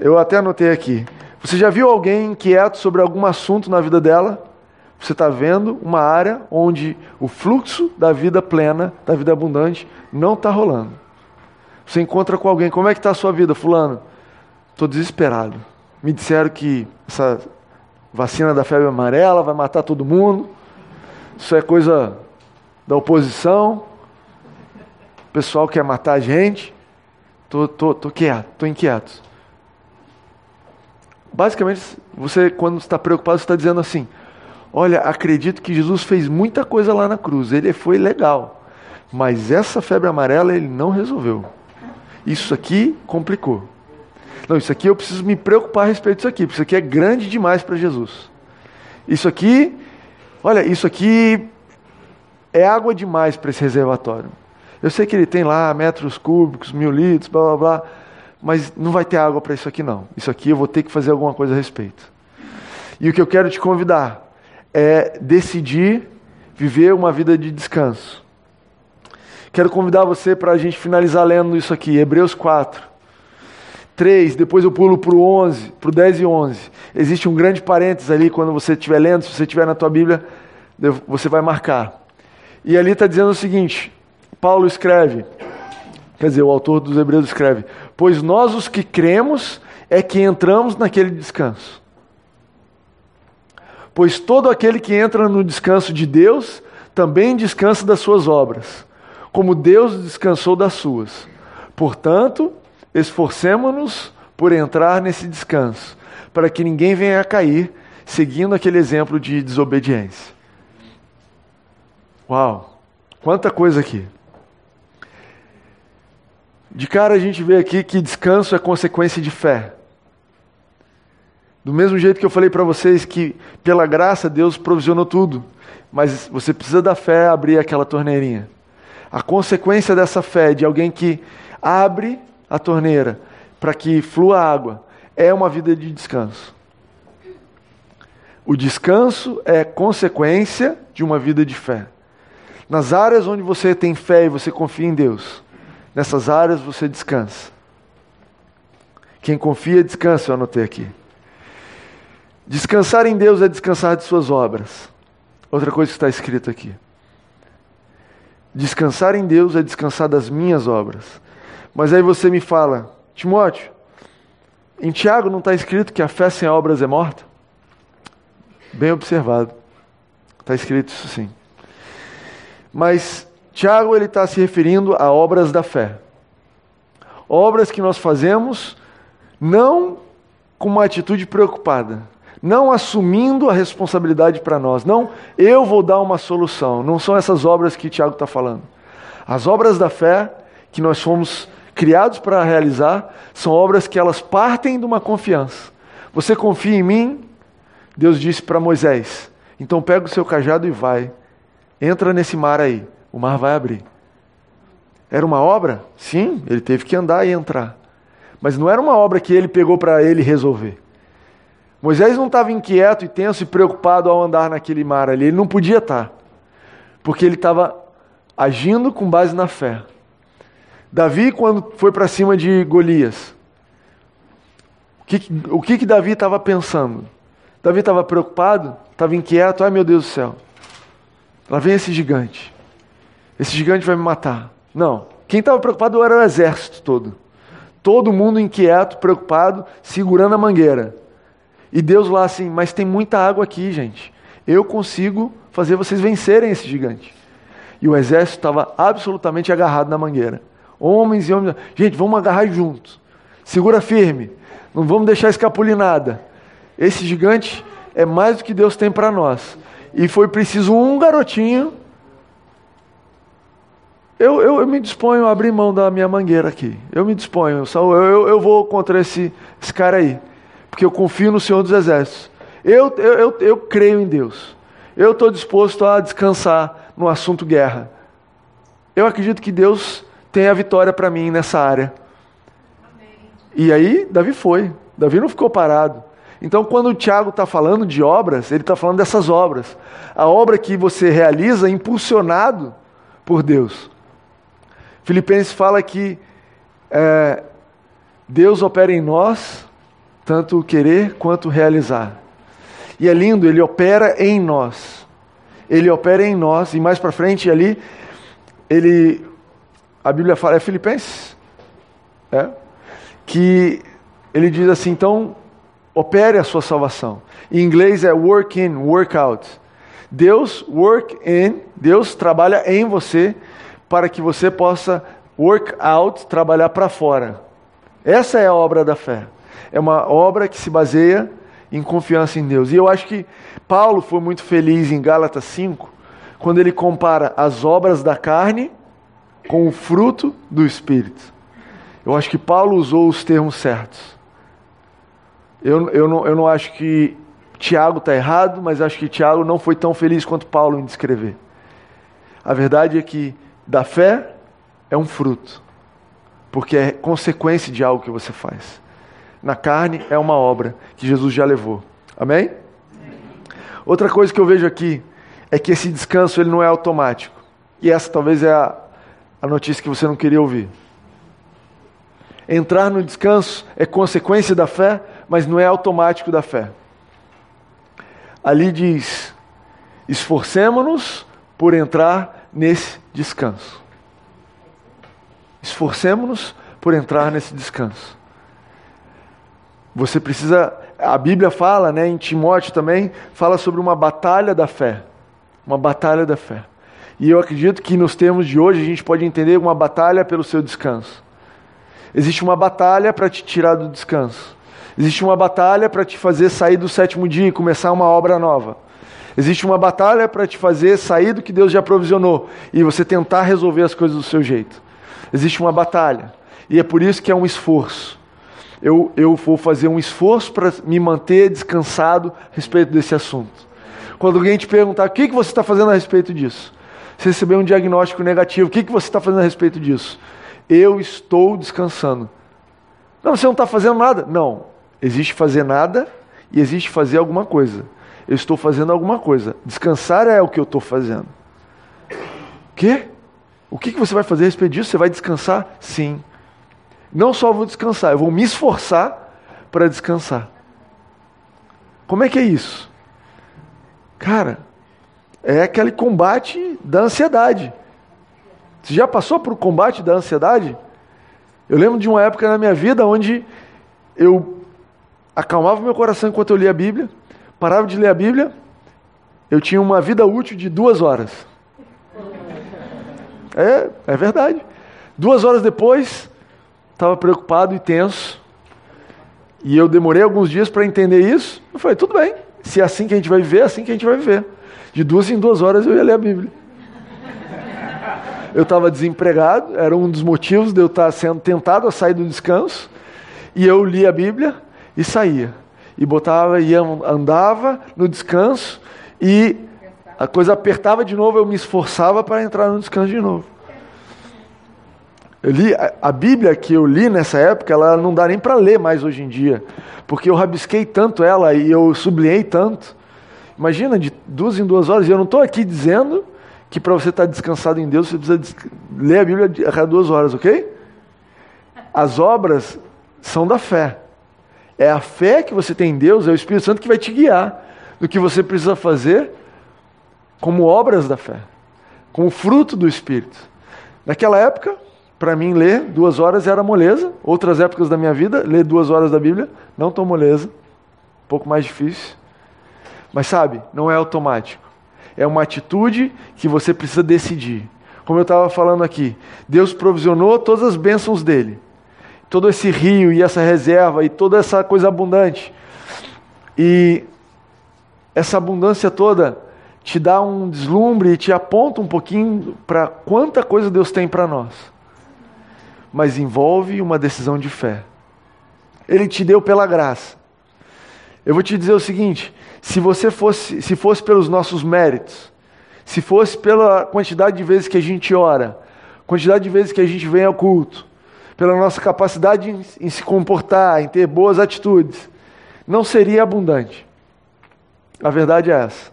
Eu até anotei aqui. Você já viu alguém inquieto sobre algum assunto na vida dela? Você está vendo uma área onde o fluxo da vida plena, da vida abundante, não está rolando. Você encontra com alguém, como é que está a sua vida, fulano? Estou desesperado. Me disseram que essa vacina da febre amarela vai matar todo mundo. Isso é coisa da oposição, o pessoal quer matar a gente. Tô, tô, tô quieto, tô inquieto. Basicamente, você, quando está preocupado, está dizendo assim: Olha, acredito que Jesus fez muita coisa lá na cruz, ele foi legal, mas essa febre amarela ele não resolveu. Isso aqui complicou. Não, isso aqui eu preciso me preocupar a respeito disso aqui, porque isso aqui é grande demais para Jesus. Isso aqui, olha, isso aqui é água demais para esse reservatório. Eu sei que ele tem lá metros cúbicos, mil litros, blá blá blá, mas não vai ter água para isso aqui não. Isso aqui eu vou ter que fazer alguma coisa a respeito. E o que eu quero te convidar é decidir viver uma vida de descanso. Quero convidar você para a gente finalizar lendo isso aqui, Hebreus 4. 3, depois eu pulo para o 11, para o 10 e 11. Existe um grande parênteses ali quando você estiver lendo, se você estiver na tua Bíblia, você vai marcar. E ali está dizendo o seguinte: Paulo escreve, quer dizer, o autor dos Hebreus escreve: Pois nós os que cremos é que entramos naquele descanso. Pois todo aquele que entra no descanso de Deus também descansa das suas obras, como Deus descansou das suas. Portanto, esforcemos-nos por entrar nesse descanso, para que ninguém venha a cair seguindo aquele exemplo de desobediência. Uau, quanta coisa aqui. De cara a gente vê aqui que descanso é consequência de fé. Do mesmo jeito que eu falei para vocês que, pela graça, Deus provisionou tudo, mas você precisa da fé abrir aquela torneirinha. A consequência dessa fé, de alguém que abre a torneira para que flua água, é uma vida de descanso. O descanso é consequência de uma vida de fé. Nas áreas onde você tem fé e você confia em Deus, nessas áreas você descansa. Quem confia, descansa, eu anotei aqui. Descansar em Deus é descansar de suas obras. Outra coisa que está escrita aqui. Descansar em Deus é descansar das minhas obras. Mas aí você me fala, Timóteo, em Tiago não está escrito que a fé sem obras é morta? Bem observado. Está escrito isso sim. Mas Tiago ele está se referindo a obras da fé. Obras que nós fazemos não com uma atitude preocupada, não assumindo a responsabilidade para nós. Não, eu vou dar uma solução. Não são essas obras que Tiago está falando. As obras da fé que nós fomos criados para realizar são obras que elas partem de uma confiança. Você confia em mim? Deus disse para Moisés: então pega o seu cajado e vai. Entra nesse mar aí. O mar vai abrir. Era uma obra? Sim, ele teve que andar e entrar. Mas não era uma obra que ele pegou para ele resolver. Moisés não estava inquieto e tenso e preocupado ao andar naquele mar ali. Ele não podia estar. Porque ele estava agindo com base na fé. Davi, quando foi para cima de Golias, o que, o que, que Davi estava pensando? Davi estava preocupado? Estava inquieto? Ai meu Deus do céu. Lá vem esse gigante. Esse gigante vai me matar. Não. Quem estava preocupado era o exército todo. Todo mundo inquieto, preocupado, segurando a mangueira. E Deus lá assim, mas tem muita água aqui, gente. Eu consigo fazer vocês vencerem esse gigante. E o exército estava absolutamente agarrado na mangueira. Homens e homens. Gente, vamos agarrar juntos. Segura firme. Não vamos deixar escapulir nada. Esse gigante é mais do que Deus tem para nós. E foi preciso um garotinho. Eu, eu, eu, me disponho a abrir mão da minha mangueira aqui. Eu me disponho. Eu, eu, eu vou contra esse, esse cara aí porque eu confio no Senhor dos Exércitos. Eu, eu, eu, eu creio em Deus. Eu estou disposto a descansar no assunto guerra. Eu acredito que Deus tem a vitória para mim nessa área. Amém. E aí, Davi foi. Davi não ficou parado. Então, quando o Tiago está falando de obras, ele está falando dessas obras. A obra que você realiza impulsionado por Deus. Filipenses fala que é, Deus opera em nós tanto querer quanto realizar. E é lindo, ele opera em nós. Ele opera em nós, e mais para frente ali, ele, a Bíblia fala, é Filipenses? É? Que ele diz assim, então, opere a sua salvação. Em inglês é work in, work out. Deus work in, Deus trabalha em você para que você possa work out, trabalhar para fora. Essa é a obra da fé. É uma obra que se baseia em confiança em Deus. E eu acho que Paulo foi muito feliz em Gálatas 5, quando ele compara as obras da carne com o fruto do Espírito. Eu acho que Paulo usou os termos certos. Eu, eu, não, eu não acho que Tiago está errado, mas acho que Tiago não foi tão feliz quanto Paulo em descrever. A verdade é que da fé é um fruto, porque é consequência de algo que você faz. Na carne é uma obra que Jesus já levou. Amém? Outra coisa que eu vejo aqui é que esse descanso ele não é automático. E essa talvez é a, a notícia que você não queria ouvir. Entrar no descanso é consequência da fé, mas não é automático da fé. Ali diz: esforcemos-nos por entrar nesse descanso. Esforcemos-nos por entrar nesse descanso. Você precisa, a Bíblia fala, né, em Timóteo também, fala sobre uma batalha da fé. Uma batalha da fé. E eu acredito que nos termos de hoje a gente pode entender uma batalha pelo seu descanso. Existe uma batalha para te tirar do descanso. Existe uma batalha para te fazer sair do sétimo dia e começar uma obra nova. Existe uma batalha para te fazer sair do que Deus já provisionou e você tentar resolver as coisas do seu jeito. Existe uma batalha. E é por isso que é um esforço. Eu, eu vou fazer um esforço para me manter descansado a respeito desse assunto. Quando alguém te perguntar o que, que você está fazendo a respeito disso, você receber um diagnóstico negativo, o que, que você está fazendo a respeito disso? Eu estou descansando. Não, você não está fazendo nada. Não. Existe fazer nada e existe fazer alguma coisa. Eu estou fazendo alguma coisa. Descansar é o que eu estou fazendo. O quê? O que, que você vai fazer a respeito disso? Você vai descansar? Sim. Não só vou descansar, eu vou me esforçar para descansar. Como é que é isso? Cara, é aquele combate da ansiedade. Você já passou por combate da ansiedade? Eu lembro de uma época na minha vida onde eu acalmava meu coração enquanto eu lia a Bíblia, parava de ler a Bíblia, eu tinha uma vida útil de duas horas. É, é verdade. Duas horas depois, estava preocupado e tenso. E eu demorei alguns dias para entender isso. Eu falei, tudo bem. Se é assim que a gente vai viver, é assim que a gente vai viver. De duas em duas horas eu ia ler a Bíblia. Eu estava desempregado, era um dos motivos de eu estar sendo tentado a sair do descanso. E eu lia a Bíblia e saía. E botava, ia, andava no descanso e a coisa apertava de novo, eu me esforçava para entrar no descanso de novo. Eu li, a Bíblia que eu li nessa época, ela não dá nem para ler mais hoje em dia, porque eu rabisquei tanto ela e eu sublinhei tanto. Imagina, de duas em duas horas, e eu não estou aqui dizendo que para você estar tá descansado em Deus, você precisa ler a Bíblia a cada duas horas, ok? As obras são da fé. É a fé que você tem em Deus, é o Espírito Santo que vai te guiar do que você precisa fazer como obras da fé, como fruto do Espírito. Naquela época, para mim, ler duas horas era moleza. Outras épocas da minha vida, ler duas horas da Bíblia, não tão moleza. Um pouco mais difícil. Mas sabe, não é automático. É uma atitude que você precisa decidir. Como eu estava falando aqui, Deus provisionou todas as bênçãos dele. Todo esse rio e essa reserva e toda essa coisa abundante. E essa abundância toda te dá um deslumbre e te aponta um pouquinho para quanta coisa Deus tem para nós. Mas envolve uma decisão de fé. Ele te deu pela graça. Eu vou te dizer o seguinte: se você fosse, se fosse pelos nossos méritos, se fosse pela quantidade de vezes que a gente ora, quantidade de vezes que a gente vem ao culto, pela nossa capacidade em, em se comportar, em ter boas atitudes, não seria abundante. A verdade é essa.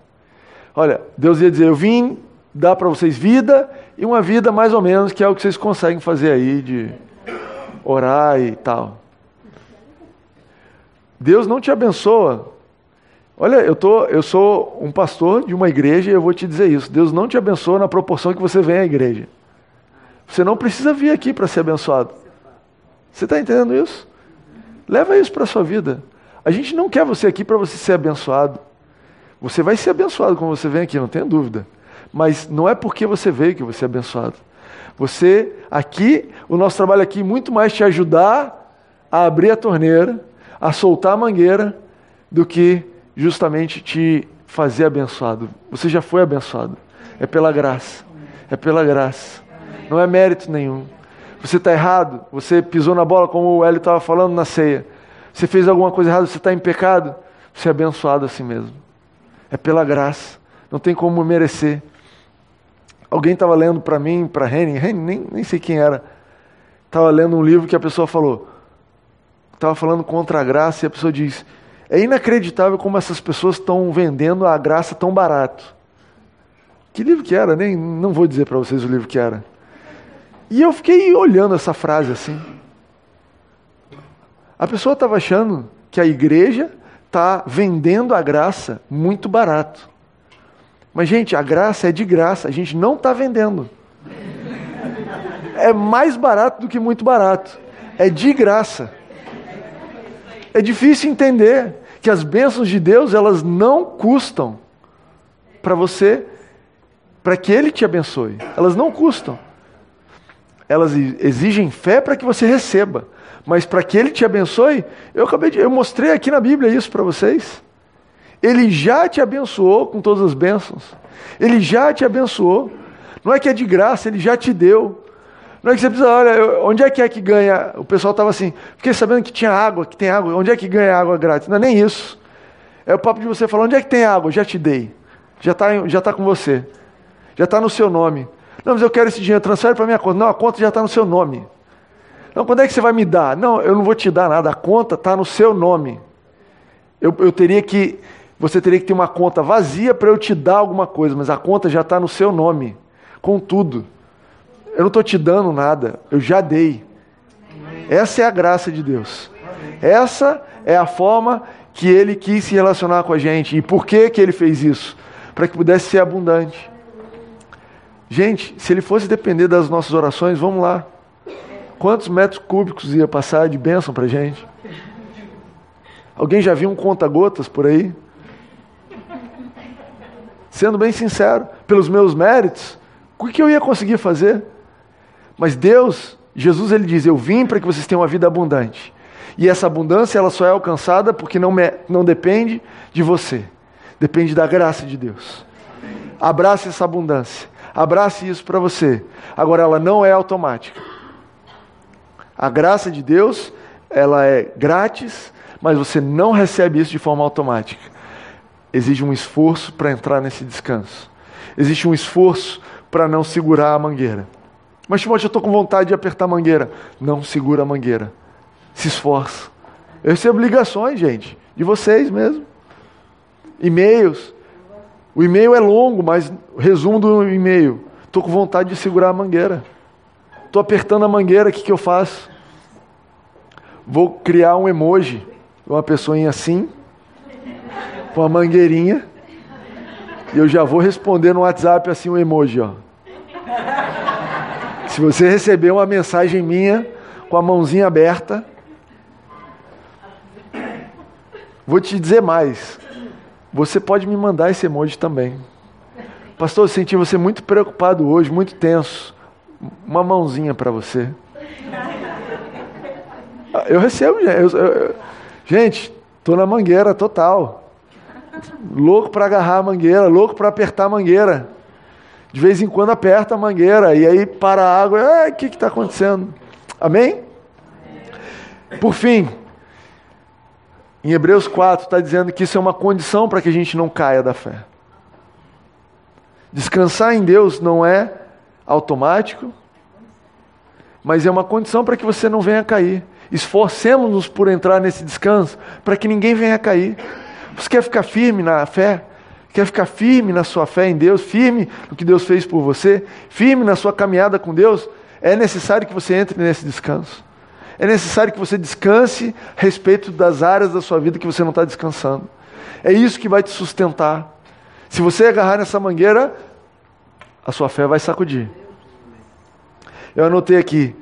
Olha, Deus ia dizer: Eu vim dar para vocês vida e uma vida mais ou menos, que é o que vocês conseguem fazer aí, de orar e tal. Deus não te abençoa. Olha, eu, tô, eu sou um pastor de uma igreja e eu vou te dizer isso. Deus não te abençoa na proporção que você vem à igreja. Você não precisa vir aqui para ser abençoado. Você está entendendo isso? Leva isso para a sua vida. A gente não quer você aqui para você ser abençoado. Você vai ser abençoado quando você vem aqui, não tenha dúvida. Mas não é porque você veio que você é abençoado. Você, aqui, o nosso trabalho aqui, muito mais te ajudar a abrir a torneira, a soltar a mangueira do que justamente te fazer abençoado. Você já foi abençoado. É pela graça. É pela graça. Não é mérito nenhum. Você está errado, você pisou na bola, como o Hélio estava falando na ceia. Você fez alguma coisa errada, você está em pecado. Você é abençoado assim mesmo. É pela graça. Não tem como merecer. Alguém estava lendo para mim, para Henning, Henning nem, nem sei quem era. Estava lendo um livro que a pessoa falou. Estava falando contra a graça e a pessoa diz: É inacreditável como essas pessoas estão vendendo a graça tão barato. Que livro que era? Nem não vou dizer para vocês o livro que era. E eu fiquei olhando essa frase assim. A pessoa estava achando que a igreja está vendendo a graça muito barato. Mas, gente, a graça é de graça, a gente não está vendendo. É mais barato do que muito barato. É de graça. É difícil entender que as bênçãos de Deus, elas não custam para você, para que Ele te abençoe. Elas não custam elas exigem fé para que você receba. Mas para que ele te abençoe, eu acabei de, eu mostrei aqui na Bíblia isso para vocês. Ele já te abençoou com todas as bênçãos. Ele já te abençoou. Não é que é de graça, ele já te deu. Não é que você precisa, olha, onde é que é que ganha? O pessoal estava assim, fiquei sabendo que tinha água, que tem água. Onde é que ganha água grátis? Não é nem isso. É o papo de você falar, onde é que tem água? Já te dei. Já está já tá com você. Já está no seu nome. Não, mas eu quero esse dinheiro, transfere para minha conta. Não, a conta já está no seu nome. Não, quando é que você vai me dar? Não, eu não vou te dar nada, a conta está no seu nome. Eu, eu teria que, você teria que ter uma conta vazia para eu te dar alguma coisa, mas a conta já está no seu nome, com tudo. Eu não estou te dando nada, eu já dei. Essa é a graça de Deus. Essa é a forma que Ele quis se relacionar com a gente. E por que, que Ele fez isso? Para que pudesse ser abundante. Gente, se ele fosse depender das nossas orações, vamos lá. Quantos metros cúbicos ia passar de bênção para gente? Alguém já viu um conta-gotas por aí? Sendo bem sincero, pelos meus méritos, o que eu ia conseguir fazer? Mas Deus, Jesus, ele diz: Eu vim para que vocês tenham uma vida abundante. E essa abundância ela só é alcançada porque não, me, não depende de você, depende da graça de Deus. Abrace essa abundância. Abrace isso para você. Agora, ela não é automática. A graça de Deus, ela é grátis, mas você não recebe isso de forma automática. Exige um esforço para entrar nesse descanso. Existe um esforço para não segurar a mangueira. Mas, Timóteo, eu estou com vontade de apertar a mangueira. Não segura a mangueira. Se esforça. Eu recebo ligações, gente, de vocês mesmo. E-mails. O e-mail é longo, mas resumo do e-mail. Estou com vontade de segurar a mangueira. Estou apertando a mangueira, o que, que eu faço? Vou criar um emoji, uma pessoinha assim, com a mangueirinha, e eu já vou responder no WhatsApp assim um emoji, ó. Se você receber uma mensagem minha com a mãozinha aberta, vou te dizer mais. Você pode me mandar esse emoji também. Pastor, eu senti você muito preocupado hoje, muito tenso. Uma mãozinha para você. Eu recebo, eu, eu, gente, tô na mangueira total. Louco para agarrar a mangueira, louco para apertar a mangueira. De vez em quando aperta a mangueira e aí para a água. O que está acontecendo? Amém? Por fim, em Hebreus 4 está dizendo que isso é uma condição para que a gente não caia da fé. Descansar em Deus não é automático, mas é uma condição para que você não venha cair. Esforcemos-nos por entrar nesse descanso para que ninguém venha cair. Você quer ficar firme na fé? Quer ficar firme na sua fé em Deus, firme no que Deus fez por você, firme na sua caminhada com Deus? É necessário que você entre nesse descanso. É necessário que você descanse a respeito das áreas da sua vida que você não está descansando. É isso que vai te sustentar. Se você agarrar nessa mangueira, a sua fé vai sacudir. Eu anotei aqui: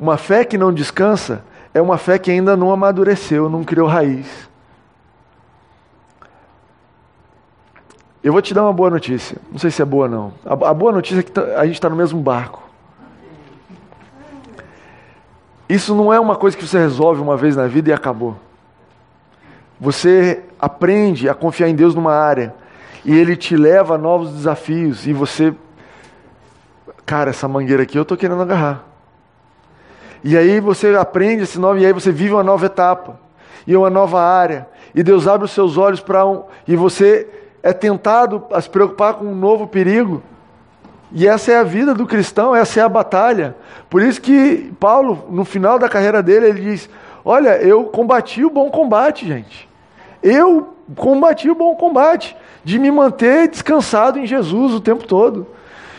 uma fé que não descansa é uma fé que ainda não amadureceu, não criou raiz. Eu vou te dar uma boa notícia. Não sei se é boa não. A, a boa notícia é que tá, a gente está no mesmo barco. Isso não é uma coisa que você resolve uma vez na vida e acabou. Você aprende a confiar em Deus numa área e Ele te leva a novos desafios e você, cara, essa mangueira aqui eu estou querendo agarrar. E aí você aprende esse novo e aí você vive uma nova etapa e uma nova área e Deus abre os seus olhos para um e você é tentado a se preocupar com um novo perigo. E essa é a vida do cristão, essa é a batalha. Por isso que Paulo, no final da carreira dele, ele diz: Olha, eu combati o bom combate, gente. Eu combati o bom combate de me manter descansado em Jesus o tempo todo,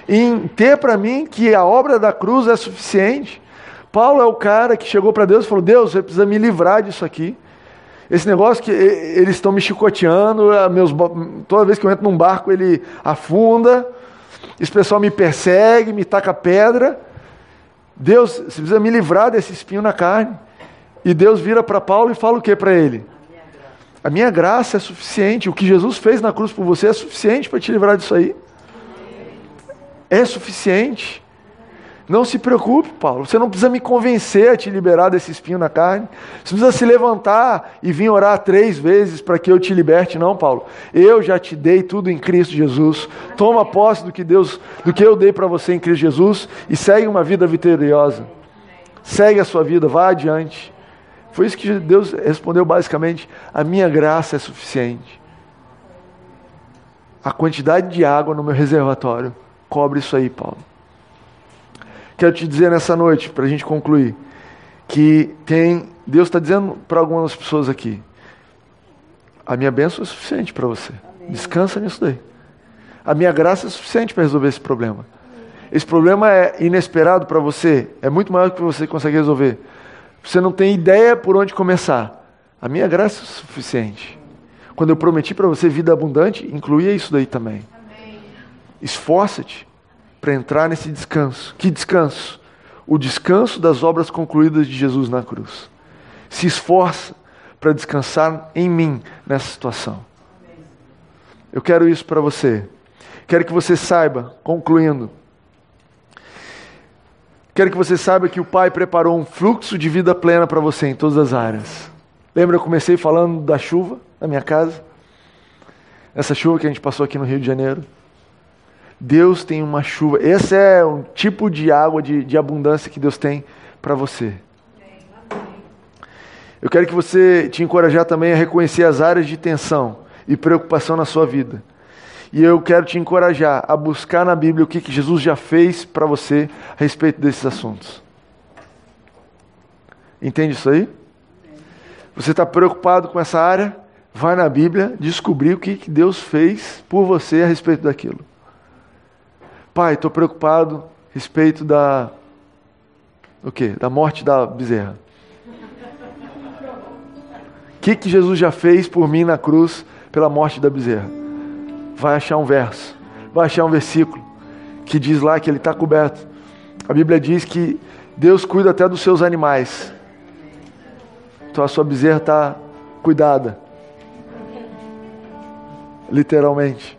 em ter para mim que a obra da cruz é suficiente. Paulo é o cara que chegou para Deus e falou: Deus, você precisa me livrar disso aqui. Esse negócio que eles estão me chicoteando, meus, toda vez que eu entro num barco ele afunda, esse pessoal me persegue, me taca pedra. Deus, você precisa me livrar desse espinho na carne. E Deus vira para Paulo e fala o que para ele? A minha graça é suficiente. O que Jesus fez na cruz por você é suficiente para te livrar disso aí. É suficiente. Não se preocupe, Paulo. Você não precisa me convencer a te liberar desse espinho na carne. Você precisa se levantar e vir orar três vezes para que eu te liberte, não, Paulo. Eu já te dei tudo em Cristo Jesus. Toma posse do que Deus, do que eu dei para você em Cristo Jesus e segue uma vida vitoriosa. Segue a sua vida, vá adiante. Foi isso que Deus respondeu basicamente: a minha graça é suficiente. A quantidade de água no meu reservatório cobre isso aí, Paulo. Quero te dizer nessa noite, para a gente concluir, que tem. Deus está dizendo para algumas pessoas aqui: a minha bênção é suficiente para você. Amém. Descansa nisso daí. A minha graça é suficiente para resolver esse problema. Esse problema é inesperado para você, é muito maior do que você consegue resolver. Você não tem ideia por onde começar. A minha graça é suficiente. Quando eu prometi para você vida abundante, incluía isso daí também. Esforça-te para entrar nesse descanso. Que descanso? O descanso das obras concluídas de Jesus na cruz. Se esforça para descansar em mim nessa situação. Eu quero isso para você. Quero que você saiba, concluindo, quero que você saiba que o Pai preparou um fluxo de vida plena para você em todas as áreas. Lembra, eu comecei falando da chuva na minha casa? Essa chuva que a gente passou aqui no Rio de Janeiro. Deus tem uma chuva. Esse é um tipo de água de, de abundância que Deus tem para você. Eu quero que você te encorajar também a reconhecer as áreas de tensão e preocupação na sua vida. E eu quero te encorajar a buscar na Bíblia o que, que Jesus já fez para você a respeito desses assuntos. Entende isso aí? Você está preocupado com essa área? Vai na Bíblia descobrir o que, que Deus fez por você a respeito daquilo. Pai, estou preocupado a respeito da. O quê? Da morte da bezerra. O que, que Jesus já fez por mim na cruz pela morte da bezerra? Vai achar um verso, vai achar um versículo que diz lá que ele está coberto. A Bíblia diz que Deus cuida até dos seus animais. Então a sua bezerra está cuidada. Literalmente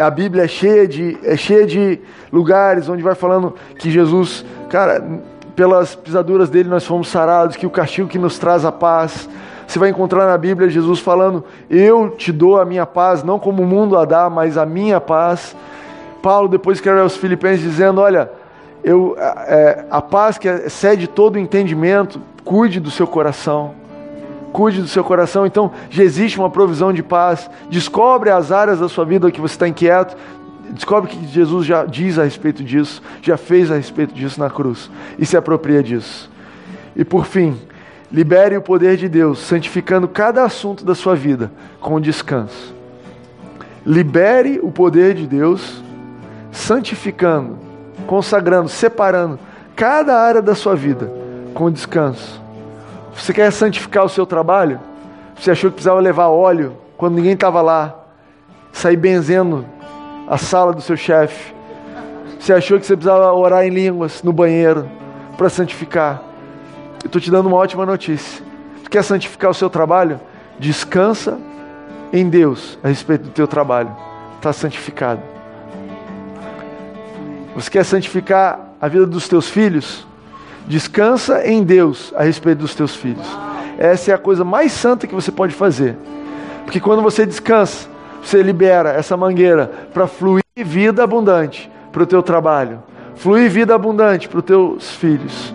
a Bíblia é cheia de, é cheia de lugares onde vai falando que Jesus, cara, pelas pisaduras dele nós fomos sarados, que o castigo que nos traz a paz. Você vai encontrar na Bíblia Jesus falando: Eu te dou a minha paz, não como o mundo a dá, mas a minha paz. Paulo depois escreve aos Filipenses dizendo: Olha, eu, é, a paz que excede todo entendimento, cuide do seu coração cuide do seu coração. Então, já existe uma provisão de paz. Descobre as áreas da sua vida que você está inquieto. Descobre que Jesus já diz a respeito disso, já fez a respeito disso na cruz e se apropria disso. E por fim, libere o poder de Deus, santificando cada assunto da sua vida com descanso. Libere o poder de Deus, santificando, consagrando, separando cada área da sua vida com descanso. Você quer santificar o seu trabalho? Você achou que precisava levar óleo quando ninguém estava lá? Sair benzendo a sala do seu chefe? Você achou que você precisava orar em línguas no banheiro para santificar? Eu estou te dando uma ótima notícia. Você quer santificar o seu trabalho? Descansa em Deus a respeito do teu trabalho. Está santificado. Você quer santificar a vida dos teus filhos? Descansa em Deus a respeito dos teus filhos. essa é a coisa mais santa que você pode fazer. Porque quando você descansa, você libera essa mangueira para fluir vida abundante para o teu trabalho, fluir vida abundante para os teus filhos.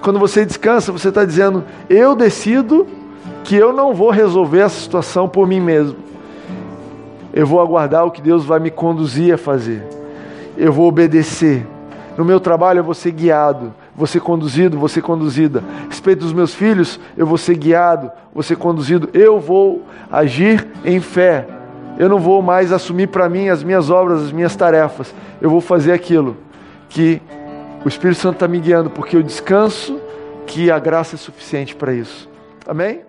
Quando você descansa, você está dizendo: Eu decido que eu não vou resolver essa situação por mim mesmo. Eu vou aguardar o que Deus vai me conduzir a fazer. Eu vou obedecer. No meu trabalho eu vou ser guiado, ser conduzido, ser conduzida. A respeito dos meus filhos, eu vou ser guiado, ser conduzido. Eu vou agir em fé. Eu não vou mais assumir para mim as minhas obras, as minhas tarefas. Eu vou fazer aquilo que o Espírito Santo está me guiando, porque eu descanso que a graça é suficiente para isso. Amém?